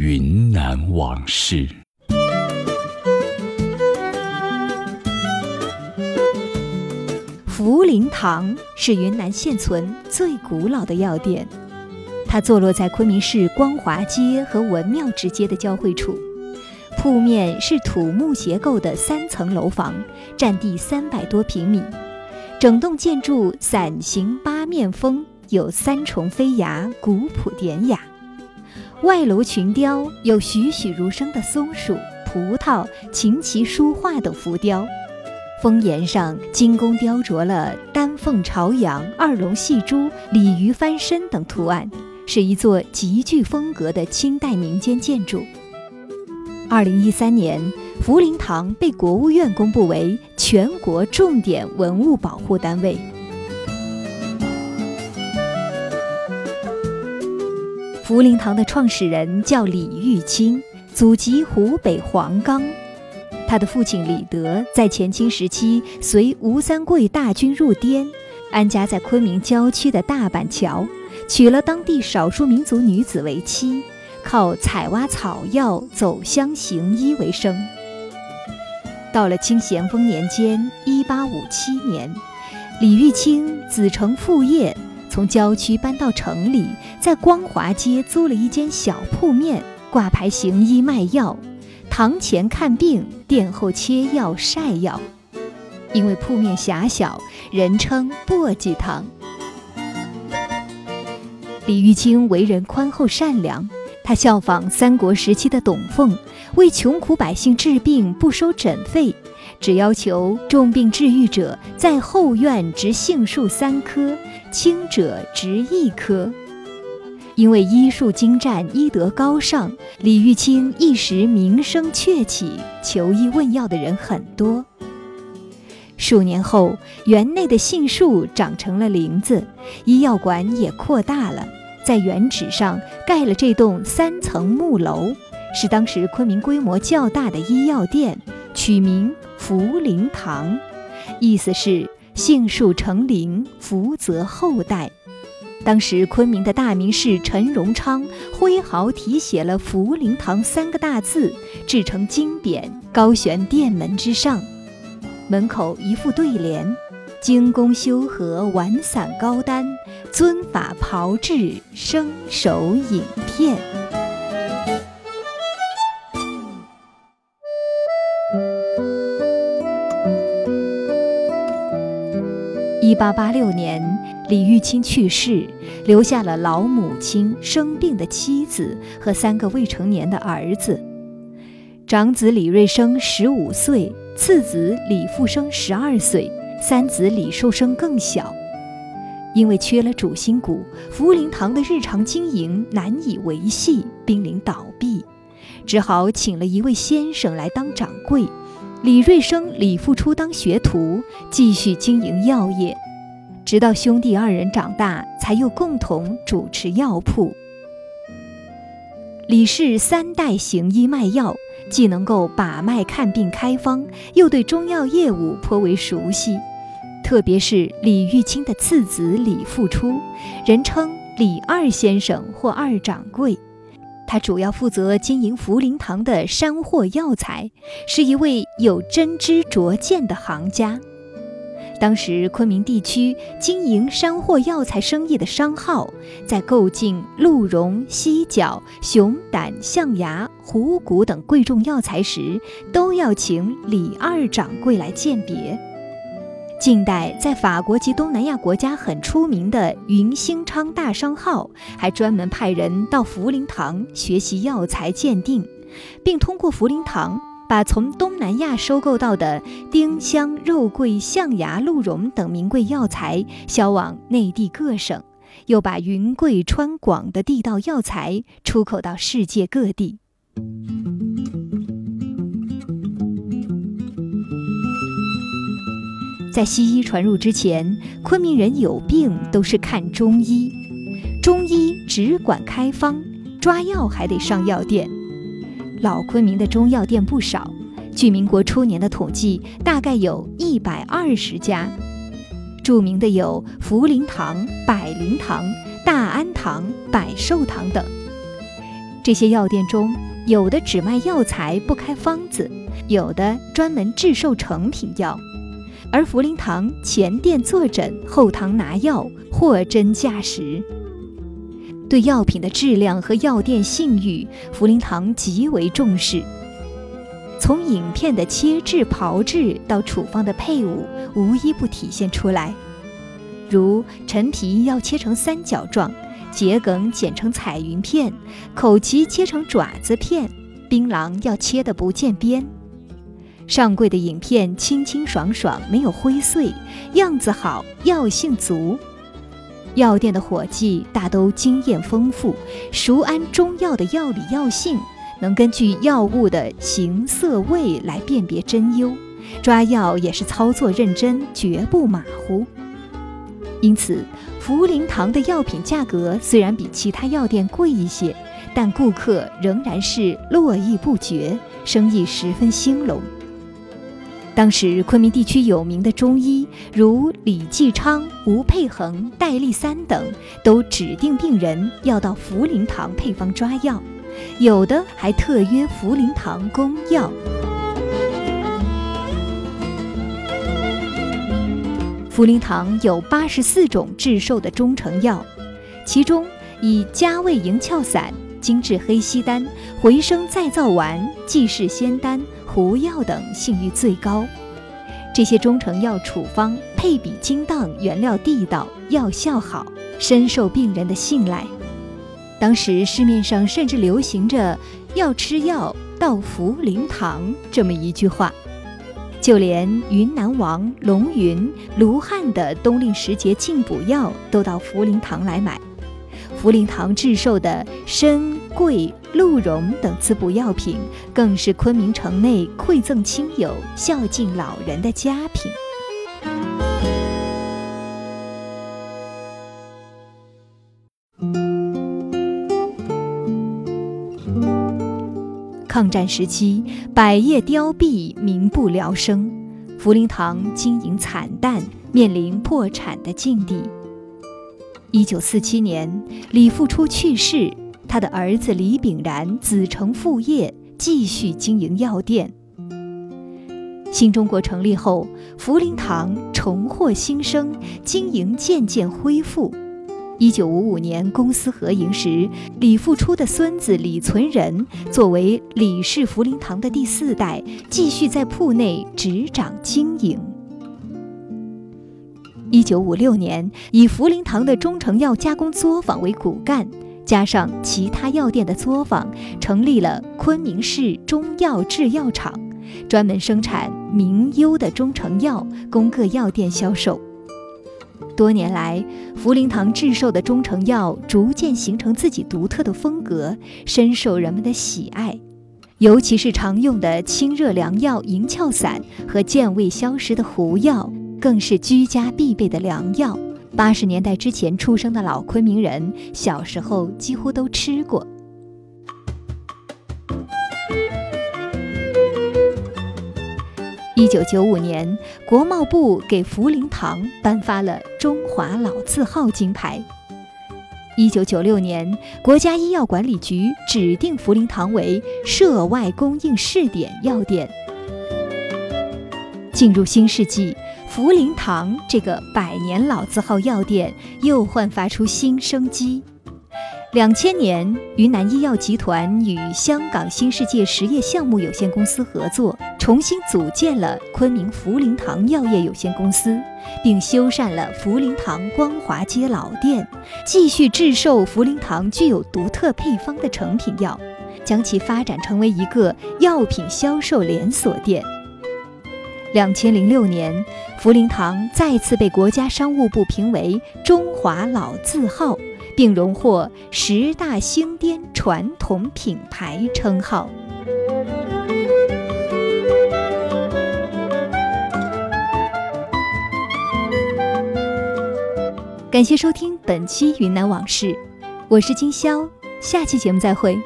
云南往事。福林堂是云南现存最古老的药店，它坐落在昆明市光华街和文庙之街的交汇处。铺面是土木结构的三层楼房，占地三百多平米。整栋建筑伞形八面峰，有三重飞崖，古朴典雅。外楼群雕有栩栩如生的松鼠、葡萄、琴棋书画等浮雕。峰檐上精工雕琢了丹凤朝阳、二龙戏珠、鲤鱼翻身等图案，是一座极具风格的清代民间建筑。二零一三年，福林堂被国务院公布为全国重点文物保护单位。福陵堂的创始人叫李玉清，祖籍湖北黄冈。他的父亲李德在前清时期随吴三桂大军入滇，安家在昆明郊区的大板桥，娶了当地少数民族女子为妻，靠采挖草药、走乡行医为生。到了清咸丰年间（一八五七年），李玉清子承父业，从郊区搬到城里，在光华街租了一间小铺面，挂牌行医卖药。堂前看病，殿后切药晒药。因为铺面狭小，人称簸箕堂。李玉清为人宽厚善良，他效仿三国时期的董奉，为穷苦百姓治病不收诊费，只要求重病治愈者在后院植杏树三棵，清者直一棵。因为医术精湛、医德高尚，李玉清一时名声鹊起，求医问药的人很多。数年后，园内的杏树长成了林子，医药馆也扩大了，在原址上盖了这栋三层木楼，是当时昆明规模较大的医药店，取名福陵堂，意思是杏树成林，福泽后代。当时昆明的大名士陈荣昌挥毫题写了“福陵堂”三个大字，制成金匾，高悬殿门之上。门口一副对联：“精工修和婉散高丹，尊法炮制生手影片。”一八八六年，李玉清去世，留下了老母亲、生病的妻子和三个未成年的儿子。长子李瑞生十五岁，次子李富生十二岁，三子李寿生更小。因为缺了主心骨，福陵堂的日常经营难以维系，濒临倒闭，只好请了一位先生来当掌柜。李瑞生、李富初当学徒，继续经营药业，直到兄弟二人长大，才又共同主持药铺。李氏三代行医卖药，既能够把脉看病开方，又对中药业务颇为熟悉。特别是李玉清的次子李富初，人称李二先生或二掌柜。他主要负责经营福陵堂的山货药材，是一位有真知灼见的行家。当时昆明地区经营山货药材生意的商号，在购进鹿茸、犀角、熊胆、象牙、虎骨等贵重药材时，都要请李二掌柜来鉴别。近代，在法国及东南亚国家很出名的云兴昌大商号，还专门派人到福陵堂学习药材鉴定，并通过福陵堂把从东南亚收购到的丁香、肉桂、象牙、鹿茸等名贵药材销往内地各省，又把云贵川广的地道药材出口到世界各地。在西医传入之前，昆明人有病都是看中医。中医只管开方，抓药还得上药店。老昆明的中药店不少，据民国初年的统计，大概有一百二十家。著名的有福陵堂、百灵堂、大安堂、百寿堂等。这些药店中，有的只卖药材不开方子，有的专门制售成品药。而福林堂前店坐诊，后堂拿药，货真价实。对药品的质量和药店信誉，福林堂极为重视。从影片的切制、炮制到处方的配伍，无一不体现出来。如陈皮要切成三角状，桔梗剪成彩云片，枸杞切成爪子片，槟榔要切得不见边。上柜的影片清清爽爽，没有灰碎，样子好，药性足。药店的伙计大都经验丰富，熟谙中药的药理药性，能根据药物的形色味来辨别真优，抓药也是操作认真，绝不马虎。因此，福林堂的药品价格虽然比其他药店贵一些，但顾客仍然是络绎不绝，生意十分兴隆。当时昆明地区有名的中医，如李继昌、吴佩衡、戴笠三等，都指定病人要到福林堂配方抓药，有的还特约福林堂供药。福林堂有八十四种制售的中成药，其中以加味营翘散、精制黑西丹、回生再造丸、济世仙丹。胡药等信誉最高，这些中成药处方配比精当，原料地道，药效好，深受病人的信赖。当时市面上甚至流行着“要吃药到福林堂”这么一句话，就连云南王龙云、卢汉的冬令时节进补药都到福林堂来买。福林堂制售的参、桂、鹿茸等滋补药品，更是昆明城内馈赠亲友、孝敬老人的佳品。抗战时期，百业凋敝，民不聊生，福林堂经营惨淡，面临破产的境地。一九四七年，李复初去世，他的儿子李炳然子承父业，继续经营药店。新中国成立后，福林堂重获新生，经营渐渐恢复。一九五五年公私合营时，李复初的孙子李存仁作为李氏福林堂的第四代，继续在铺内执掌经营。一九五六年，以福林堂的中成药加工作坊为骨干，加上其他药店的作坊，成立了昆明市中药制药厂，专门生产名优的中成药，供各药店销售。多年来，福林堂制售的中成药逐渐形成自己独特的风格，深受人们的喜爱。尤其是常用的清热凉药银翘散和健胃消食的胡药。更是居家必备的良药。八十年代之前出生的老昆明人，小时候几乎都吃过。一九九五年，国贸部给福林堂颁发了中华老字号金牌。一九九六年，国家医药管理局指定福林堂为涉外供应试点药店。进入新世纪。福林堂这个百年老字号药店又焕发出新生机。两千年，云南医药集团与香港新世界实业项目有限公司合作，重新组建了昆明福林堂药业有限公司，并修缮了福林堂光华街老店，继续制售福林堂具有独特配方的成品药，将其发展成为一个药品销售连锁店。两千零六年，福林堂再次被国家商务部评为中华老字号，并荣获十大星滇传统品牌称号。感谢收听本期《云南往事》，我是金潇，下期节目再会。